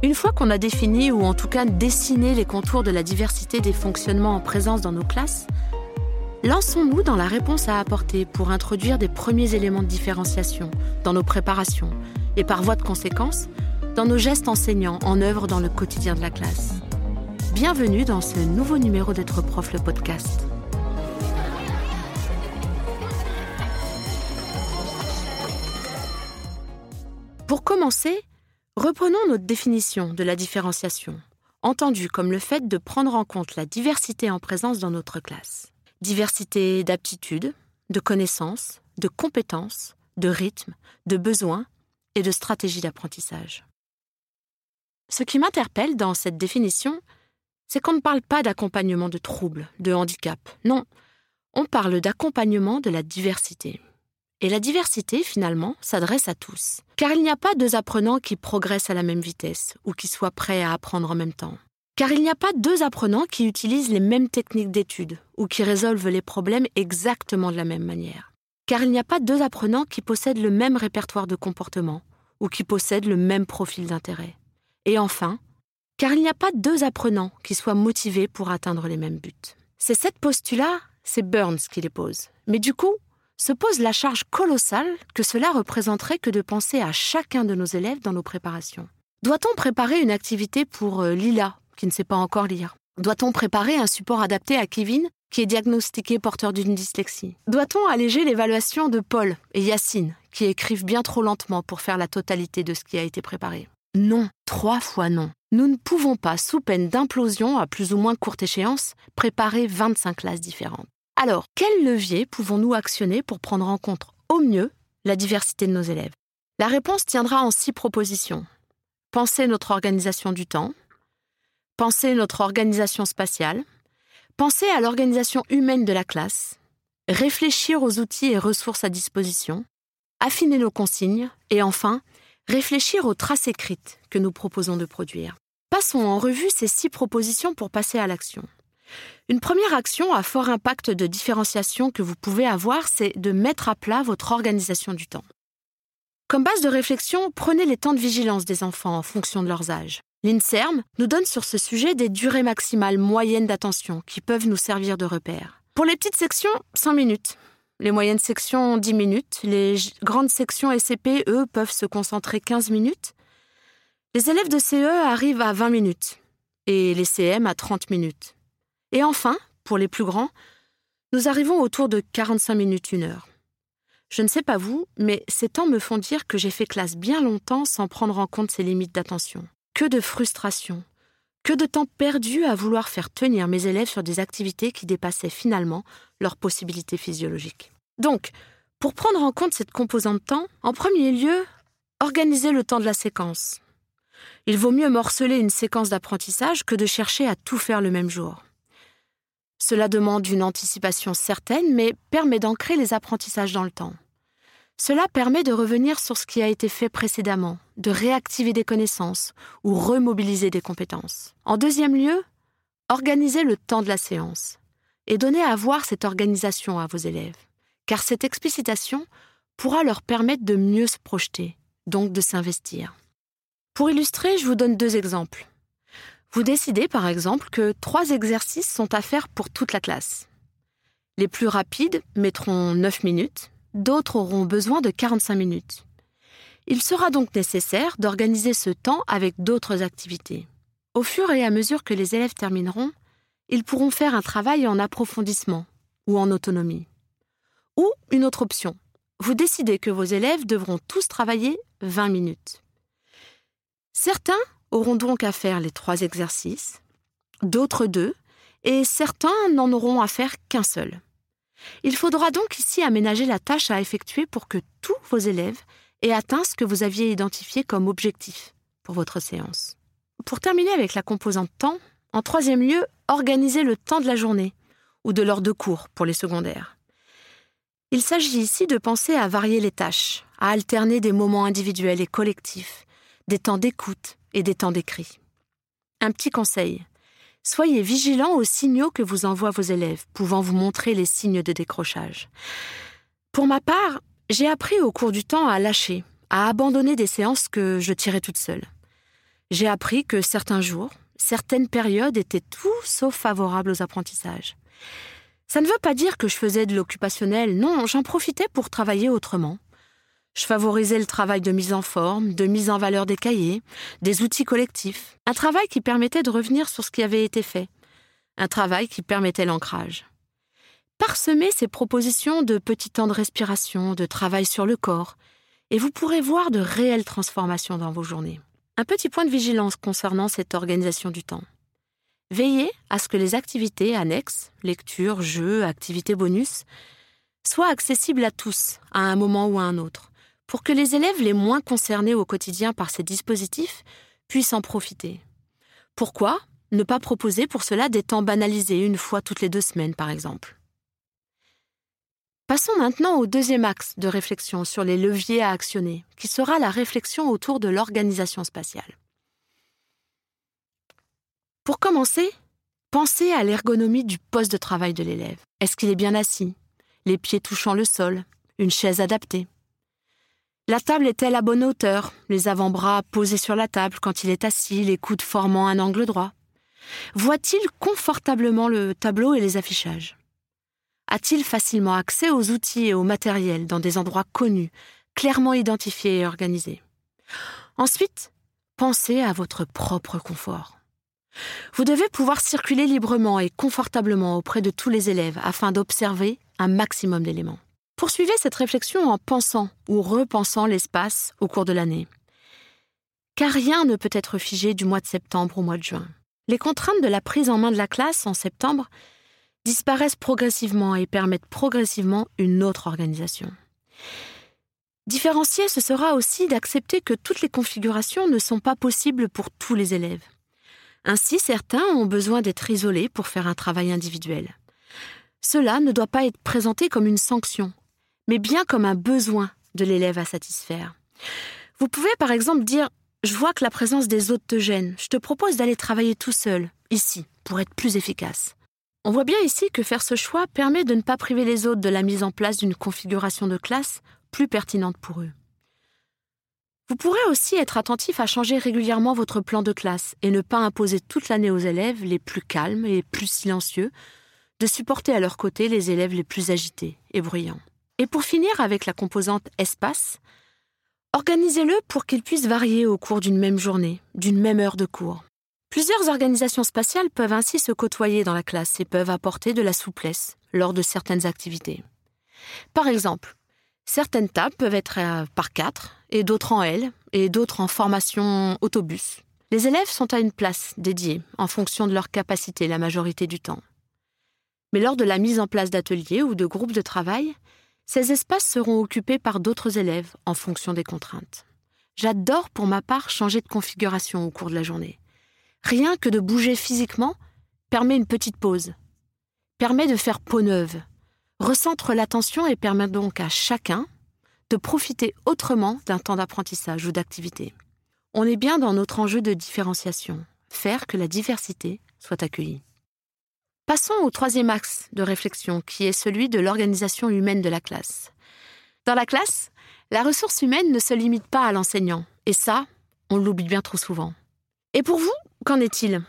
Une fois qu'on a défini ou en tout cas dessiné les contours de la diversité des fonctionnements en présence dans nos classes, lançons-nous dans la réponse à apporter pour introduire des premiers éléments de différenciation dans nos préparations et par voie de conséquence, dans nos gestes enseignants en œuvre dans le quotidien de la classe. Bienvenue dans ce nouveau numéro d'être prof le podcast. Pour commencer, reprenons notre définition de la différenciation, entendue comme le fait de prendre en compte la diversité en présence dans notre classe. Diversité d'aptitudes, de connaissances, de compétences, de rythme, de besoins et de stratégies d'apprentissage. Ce qui m'interpelle dans cette définition, c'est qu'on ne parle pas d'accompagnement de troubles, de handicap. Non, on parle d'accompagnement de la diversité. Et la diversité, finalement, s'adresse à tous. Car il n'y a pas deux apprenants qui progressent à la même vitesse ou qui soient prêts à apprendre en même temps. Car il n'y a pas deux apprenants qui utilisent les mêmes techniques d'étude ou qui résolvent les problèmes exactement de la même manière. Car il n'y a pas deux apprenants qui possèdent le même répertoire de comportement ou qui possèdent le même profil d'intérêt. Et enfin, car il n'y a pas deux apprenants qui soient motivés pour atteindre les mêmes buts. Ces sept postulats, c'est Burns qui les pose. Mais du coup, se pose la charge colossale que cela représenterait que de penser à chacun de nos élèves dans nos préparations. Doit-on préparer une activité pour euh, Lila, qui ne sait pas encore lire? Doit-on préparer un support adapté à Kevin, qui est diagnostiqué porteur d'une dyslexie? Doit-on alléger l'évaluation de Paul et Yacine, qui écrivent bien trop lentement pour faire la totalité de ce qui a été préparé? Non, trois fois non. Nous ne pouvons pas, sous peine d'implosion à plus ou moins courte échéance, préparer 25 classes différentes. Alors, quels leviers pouvons-nous actionner pour prendre en compte au mieux la diversité de nos élèves? La réponse tiendra en six propositions. Penser notre organisation du temps, penser notre organisation spatiale, penser à l'organisation humaine de la classe, réfléchir aux outils et ressources à disposition, affiner nos consignes et enfin, réfléchir aux traces écrites que nous proposons de produire. Passons en revue ces six propositions pour passer à l'action. Une première action à fort impact de différenciation que vous pouvez avoir, c'est de mettre à plat votre organisation du temps. Comme base de réflexion, prenez les temps de vigilance des enfants en fonction de leurs âges. L'INSERM nous donne sur ce sujet des durées maximales moyennes d'attention qui peuvent nous servir de repère. Pour les petites sections, 5 minutes. Les moyennes sections, 10 minutes. Les grandes sections SCP, eux, peuvent se concentrer 15 minutes. Les élèves de CE arrivent à 20 minutes et les CM à 30 minutes. Et enfin, pour les plus grands, nous arrivons autour de 45 minutes, une heure. Je ne sais pas vous, mais ces temps me font dire que j'ai fait classe bien longtemps sans prendre en compte ces limites d'attention. Que de frustration, que de temps perdu à vouloir faire tenir mes élèves sur des activités qui dépassaient finalement leurs possibilités physiologiques. Donc, pour prendre en compte cette composante temps, en premier lieu, organisez le temps de la séquence. Il vaut mieux morceler une séquence d'apprentissage que de chercher à tout faire le même jour. Cela demande une anticipation certaine, mais permet d'ancrer les apprentissages dans le temps. Cela permet de revenir sur ce qui a été fait précédemment, de réactiver des connaissances ou remobiliser des compétences. En deuxième lieu, organisez le temps de la séance et donnez à voir cette organisation à vos élèves, car cette explicitation pourra leur permettre de mieux se projeter, donc de s'investir. Pour illustrer, je vous donne deux exemples. Vous décidez par exemple que trois exercices sont à faire pour toute la classe. Les plus rapides mettront 9 minutes, d'autres auront besoin de 45 minutes. Il sera donc nécessaire d'organiser ce temps avec d'autres activités. Au fur et à mesure que les élèves termineront, ils pourront faire un travail en approfondissement ou en autonomie. Ou une autre option, vous décidez que vos élèves devront tous travailler 20 minutes. Certains auront donc à faire les trois exercices, d'autres deux, et certains n'en auront à faire qu'un seul. Il faudra donc ici aménager la tâche à effectuer pour que tous vos élèves aient atteint ce que vous aviez identifié comme objectif pour votre séance. Pour terminer avec la composante temps, en troisième lieu, organisez le temps de la journée ou de l'heure de cours pour les secondaires. Il s'agit ici de penser à varier les tâches, à alterner des moments individuels et collectifs, des temps d'écoute, et des temps d'écrit. Un petit conseil. Soyez vigilant aux signaux que vous envoient vos élèves, pouvant vous montrer les signes de décrochage. Pour ma part, j'ai appris au cours du temps à lâcher, à abandonner des séances que je tirais toute seule. J'ai appris que certains jours, certaines périodes étaient tout sauf favorables aux apprentissages. Ça ne veut pas dire que je faisais de l'occupationnel, non, j'en profitais pour travailler autrement. Je favorisais le travail de mise en forme, de mise en valeur des cahiers, des outils collectifs, un travail qui permettait de revenir sur ce qui avait été fait, un travail qui permettait l'ancrage. Parsemez ces propositions de petits temps de respiration, de travail sur le corps, et vous pourrez voir de réelles transformations dans vos journées. Un petit point de vigilance concernant cette organisation du temps. Veillez à ce que les activités annexes, lecture, jeux, activités bonus, soient accessibles à tous, à un moment ou à un autre, pour que les élèves les moins concernés au quotidien par ces dispositifs puissent en profiter. Pourquoi ne pas proposer pour cela des temps banalisés une fois toutes les deux semaines, par exemple? Passons maintenant au deuxième axe de réflexion sur les leviers à actionner, qui sera la réflexion autour de l'organisation spatiale. Pour commencer, pensez à l'ergonomie du poste de travail de l'élève. Est-ce qu'il est bien assis? Les pieds touchant le sol? Une chaise adaptée? La table est-elle à bonne hauteur Les avant-bras posés sur la table quand il est assis, les coudes formant un angle droit Voit-il confortablement le tableau et les affichages? A-t-il facilement accès aux outils et au matériel dans des endroits connus, clairement identifiés et organisés? Ensuite, pensez à votre propre confort. Vous devez pouvoir circuler librement et confortablement auprès de tous les élèves afin d'observer un maximum d'éléments. Poursuivez cette réflexion en pensant ou repensant l'espace au cours de l'année. Car rien ne peut être figé du mois de septembre au mois de juin. Les contraintes de la prise en main de la classe en septembre disparaissent progressivement et permettent progressivement une autre organisation. Différencier, ce sera aussi d'accepter que toutes les configurations ne sont pas possibles pour tous les élèves. Ainsi, certains ont besoin d'être isolés pour faire un travail individuel. Cela ne doit pas être présenté comme une sanction, mais bien comme un besoin de l'élève à satisfaire. Vous pouvez par exemple dire Je vois que la présence des autres te gêne, je te propose d'aller travailler tout seul, ici, pour être plus efficace. On voit bien ici que faire ce choix permet de ne pas priver les autres de la mise en place d'une configuration de classe plus pertinente pour eux. Vous pourrez aussi être attentif à changer régulièrement votre plan de classe et ne pas imposer toute l'année aux élèves les plus calmes et plus silencieux de supporter à leur côté les élèves les plus agités et bruyants. Et pour finir avec la composante espace, organisez-le pour qu'il puisse varier au cours d'une même journée, d'une même heure de cours. Plusieurs organisations spatiales peuvent ainsi se côtoyer dans la classe et peuvent apporter de la souplesse lors de certaines activités. Par exemple, certaines tables peuvent être euh, par quatre et d'autres en L et d'autres en formation autobus. Les élèves sont à une place dédiée en fonction de leur capacité la majorité du temps. Mais lors de la mise en place d'ateliers ou de groupes de travail, ces espaces seront occupés par d'autres élèves en fonction des contraintes. J'adore pour ma part changer de configuration au cours de la journée. Rien que de bouger physiquement permet une petite pause, permet de faire peau neuve, recentre l'attention et permet donc à chacun de profiter autrement d'un temps d'apprentissage ou d'activité. On est bien dans notre enjeu de différenciation, faire que la diversité soit accueillie. Passons au troisième axe de réflexion, qui est celui de l'organisation humaine de la classe. Dans la classe, la ressource humaine ne se limite pas à l'enseignant, et ça, on l'oublie bien trop souvent. Et pour vous, Qu'en est-il?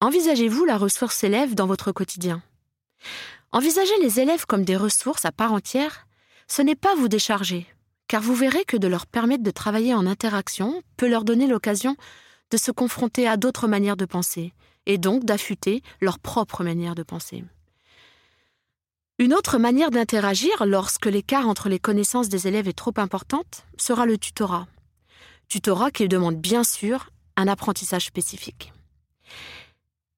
Envisagez-vous la ressource élève dans votre quotidien? Envisager les élèves comme des ressources à part entière, ce n'est pas vous décharger, car vous verrez que de leur permettre de travailler en interaction peut leur donner l'occasion de se confronter à d'autres manières de penser, et donc d'affûter leur propre manière de penser. Une autre manière d'interagir lorsque l'écart entre les connaissances des élèves est trop importante sera le tutorat. Tutorat qui demande bien sûr un apprentissage spécifique.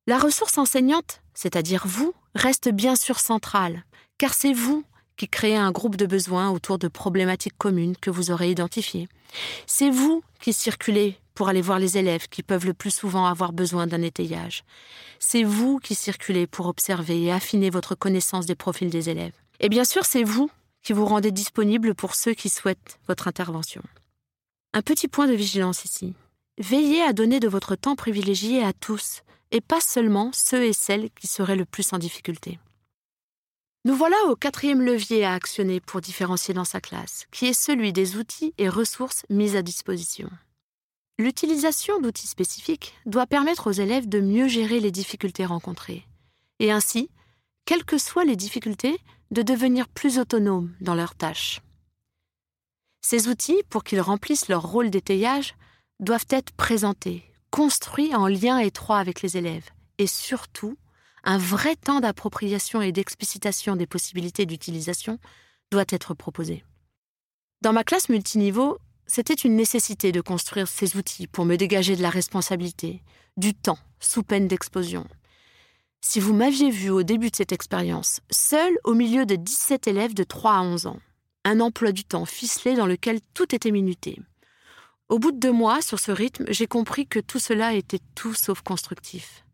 La ressource enseignante, c'est-à-dire vous, reste bien sûr centrale, car c'est vous qui créez un groupe de besoins autour de problématiques communes que vous aurez identifiées. C'est vous qui circulez pour aller voir les élèves qui peuvent le plus souvent avoir besoin d'un étayage. C'est vous qui circulez pour observer et affiner votre connaissance des profils des élèves. Et bien sûr, c'est vous qui vous rendez disponible pour ceux qui souhaitent votre intervention. Un petit point de vigilance ici. Veillez à donner de votre temps privilégié à tous, et pas seulement ceux et celles qui seraient le plus en difficulté. Nous voilà au quatrième levier à actionner pour différencier dans sa classe, qui est celui des outils et ressources mis à disposition. L'utilisation d'outils spécifiques doit permettre aux élèves de mieux gérer les difficultés rencontrées, et ainsi, quelles que soient les difficultés, de devenir plus autonomes dans leurs tâches. Ces outils, pour qu'ils remplissent leur rôle d'étayage, doivent être présentés, construits en lien étroit avec les élèves, et surtout, un vrai temps d'appropriation et d'explicitation des possibilités d'utilisation doit être proposé. Dans ma classe multiniveau, c'était une nécessité de construire ces outils pour me dégager de la responsabilité, du temps, sous peine d'explosion. Si vous m'aviez vu au début de cette expérience, seul au milieu de 17 élèves de 3 à 11 ans, un emploi du temps ficelé dans lequel tout était minuté. Au bout de deux mois, sur ce rythme, j'ai compris que tout cela était tout sauf constructif.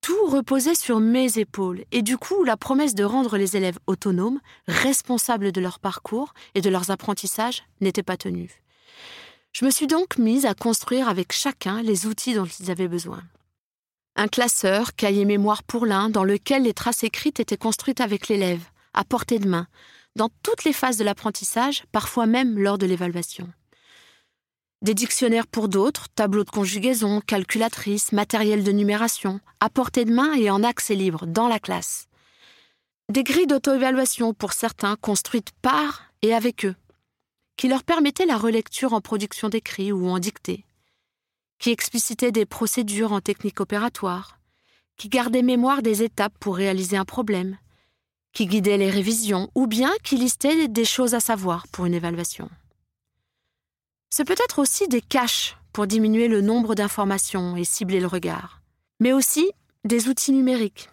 Tout reposait sur mes épaules, et du coup, la promesse de rendre les élèves autonomes, responsables de leur parcours et de leurs apprentissages, n'était pas tenue. Je me suis donc mise à construire avec chacun les outils dont ils avaient besoin. Un classeur, cahier mémoire pour l'un, dans lequel les traces écrites étaient construites avec l'élève, à portée de main, dans toutes les phases de l'apprentissage, parfois même lors de l'évaluation. Des dictionnaires pour d'autres, tableaux de conjugaison, calculatrices, matériel de numération, à portée de main et en accès libre, dans la classe. Des grilles d'auto-évaluation pour certains, construites par et avec eux, qui leur permettaient la relecture en production d'écrit ou en dictée, qui explicitaient des procédures en technique opératoire, qui gardaient mémoire des étapes pour réaliser un problème, qui guidait les révisions ou bien qui listait des choses à savoir pour une évaluation. Ce peut être aussi des caches pour diminuer le nombre d'informations et cibler le regard, mais aussi des outils numériques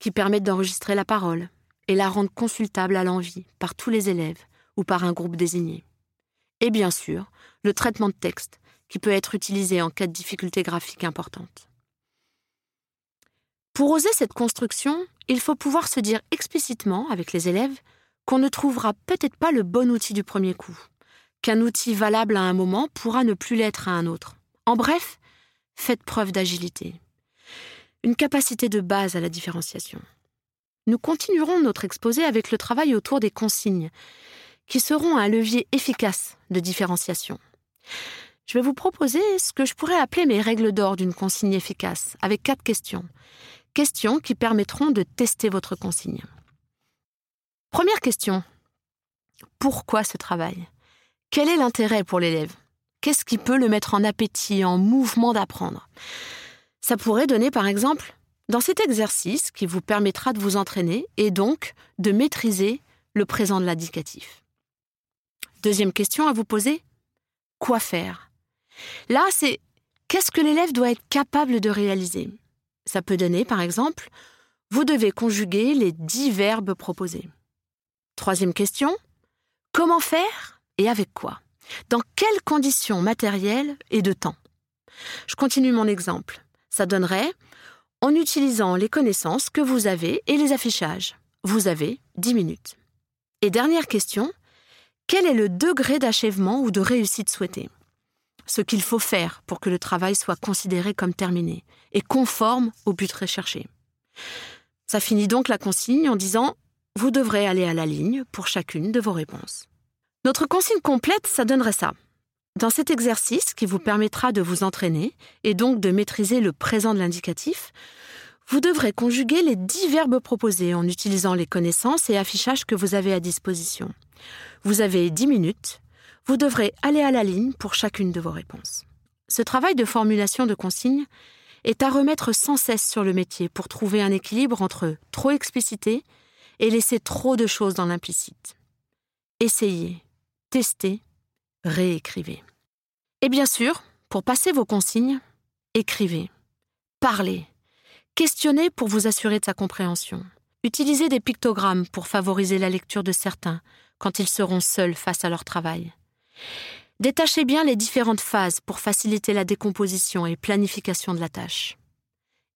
qui permettent d'enregistrer la parole et la rendre consultable à l'envie par tous les élèves ou par un groupe désigné. Et bien sûr, le traitement de texte qui peut être utilisé en cas de difficulté graphique importante. Pour oser cette construction, il faut pouvoir se dire explicitement avec les élèves qu'on ne trouvera peut-être pas le bon outil du premier coup, qu'un outil valable à un moment pourra ne plus l'être à un autre. En bref, faites preuve d'agilité. Une capacité de base à la différenciation. Nous continuerons notre exposé avec le travail autour des consignes, qui seront un levier efficace de différenciation. Je vais vous proposer ce que je pourrais appeler mes règles d'or d'une consigne efficace, avec quatre questions questions qui permettront de tester votre consigne. Première question. Pourquoi ce travail? Quel est l'intérêt pour l'élève? Qu'est-ce qui peut le mettre en appétit, en mouvement d'apprendre? Ça pourrait donner par exemple dans cet exercice qui vous permettra de vous entraîner et donc de maîtriser le présent de l'indicatif. Deuxième question à vous poser. Quoi faire? Là, c'est qu'est-ce que l'élève doit être capable de réaliser? Ça peut donner, par exemple, vous devez conjuguer les dix verbes proposés. Troisième question, comment faire et avec quoi? Dans quelles conditions matérielles et de temps? Je continue mon exemple. Ça donnerait en utilisant les connaissances que vous avez et les affichages. Vous avez 10 minutes. Et dernière question, quel est le degré d'achèvement ou de réussite souhaité ce qu'il faut faire pour que le travail soit considéré comme terminé et conforme au but recherché. Ça finit donc la consigne en disant Vous devrez aller à la ligne pour chacune de vos réponses. Notre consigne complète, ça donnerait ça. Dans cet exercice qui vous permettra de vous entraîner et donc de maîtriser le présent de l'indicatif, vous devrez conjuguer les dix verbes proposés en utilisant les connaissances et affichages que vous avez à disposition. Vous avez dix minutes vous devrez aller à la ligne pour chacune de vos réponses. Ce travail de formulation de consignes est à remettre sans cesse sur le métier pour trouver un équilibre entre trop expliciter et laisser trop de choses dans l'implicite. Essayez, testez, réécrivez. Et bien sûr, pour passer vos consignes, écrivez, parlez, questionnez pour vous assurer de sa compréhension. Utilisez des pictogrammes pour favoriser la lecture de certains quand ils seront seuls face à leur travail. Détachez bien les différentes phases pour faciliter la décomposition et planification de la tâche.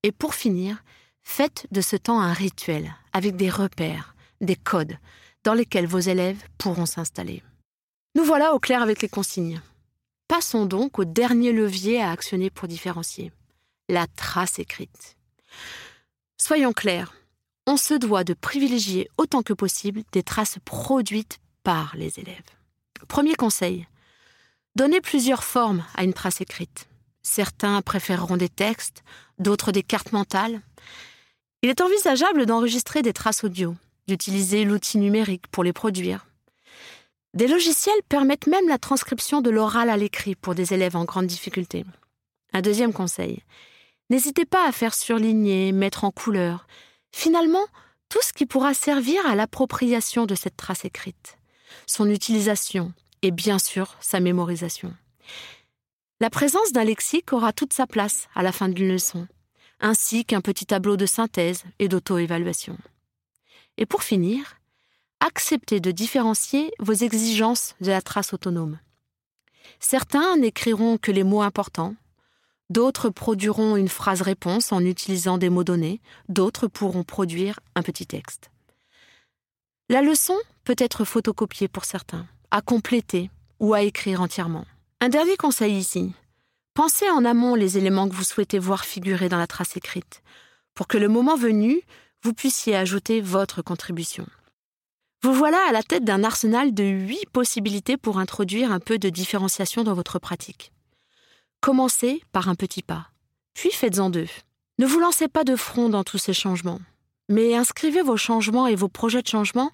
Et pour finir, faites de ce temps un rituel avec des repères, des codes dans lesquels vos élèves pourront s'installer. Nous voilà au clair avec les consignes. Passons donc au dernier levier à actionner pour différencier, la trace écrite. Soyons clairs, on se doit de privilégier autant que possible des traces produites par les élèves. Premier conseil, Donnez plusieurs formes à une trace écrite. Certains préféreront des textes, d'autres des cartes mentales. Il est envisageable d'enregistrer des traces audio, d'utiliser l'outil numérique pour les produire. Des logiciels permettent même la transcription de l'oral à l'écrit pour des élèves en grande difficulté. Un deuxième conseil. N'hésitez pas à faire surligner, mettre en couleur. Finalement, tout ce qui pourra servir à l'appropriation de cette trace écrite, son utilisation et bien sûr sa mémorisation. La présence d'un lexique aura toute sa place à la fin d'une leçon, ainsi qu'un petit tableau de synthèse et d'auto-évaluation. Et pour finir, acceptez de différencier vos exigences de la trace autonome. Certains n'écriront que les mots importants, D'autres produiront une phrase-réponse en utilisant des mots donnés, d'autres pourront produire un petit texte. La leçon peut être photocopiée pour certains, à compléter ou à écrire entièrement. Un dernier conseil ici. Pensez en amont les éléments que vous souhaitez voir figurer dans la trace écrite, pour que le moment venu, vous puissiez ajouter votre contribution. Vous voilà à la tête d'un arsenal de huit possibilités pour introduire un peu de différenciation dans votre pratique. Commencez par un petit pas, puis faites-en deux. Ne vous lancez pas de front dans tous ces changements, mais inscrivez vos changements et vos projets de changement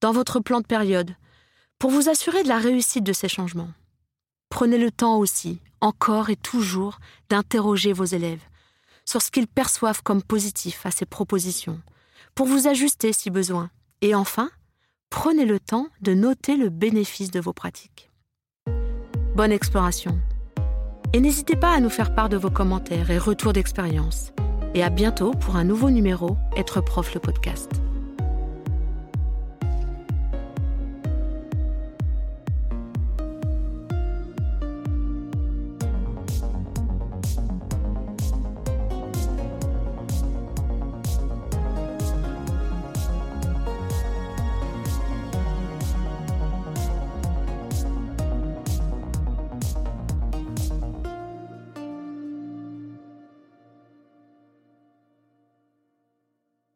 dans votre plan de période pour vous assurer de la réussite de ces changements. Prenez le temps aussi, encore et toujours, d'interroger vos élèves sur ce qu'ils perçoivent comme positif à ces propositions, pour vous ajuster si besoin. Et enfin, prenez le temps de noter le bénéfice de vos pratiques. Bonne exploration et n'hésitez pas à nous faire part de vos commentaires et retours d'expérience. Et à bientôt pour un nouveau numéro Être prof le podcast.